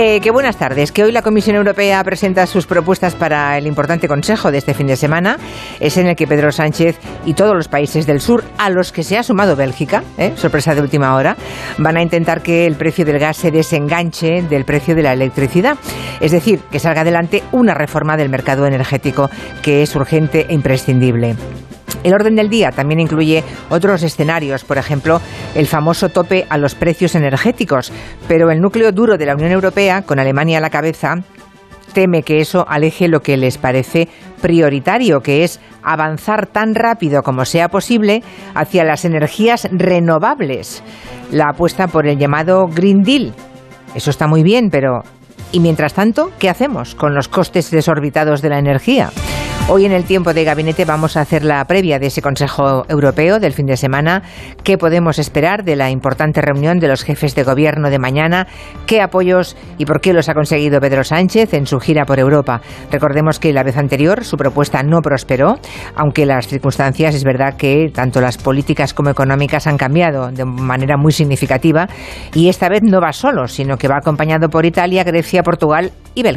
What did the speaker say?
Eh, que buenas tardes. Que hoy la Comisión Europea presenta sus propuestas para el importante Consejo de este fin de semana. Es en el que Pedro Sánchez y todos los países del sur, a los que se ha sumado Bélgica, eh, sorpresa de última hora, van a intentar que el precio del gas se desenganche del precio de la electricidad. Es decir, que salga adelante una reforma del mercado energético que es urgente e imprescindible. El orden del día también incluye otros escenarios, por ejemplo, el famoso tope a los precios energéticos, pero el núcleo duro de la Unión Europea, con Alemania a la cabeza, teme que eso aleje lo que les parece prioritario, que es avanzar tan rápido como sea posible hacia las energías renovables. La apuesta por el llamado Green Deal. Eso está muy bien, pero ¿y mientras tanto qué hacemos con los costes desorbitados de la energía? Hoy en el tiempo de gabinete vamos a hacer la previa de ese Consejo Europeo del fin de semana. ¿Qué podemos esperar de la importante reunión de los jefes de gobierno de mañana? ¿Qué apoyos y por qué los ha conseguido Pedro Sánchez en su gira por Europa? Recordemos que la vez anterior su propuesta no prosperó, aunque las circunstancias es verdad que tanto las políticas como económicas han cambiado de manera muy significativa y esta vez no va solo, sino que va acompañado por Italia, Grecia, Portugal y Bélgica.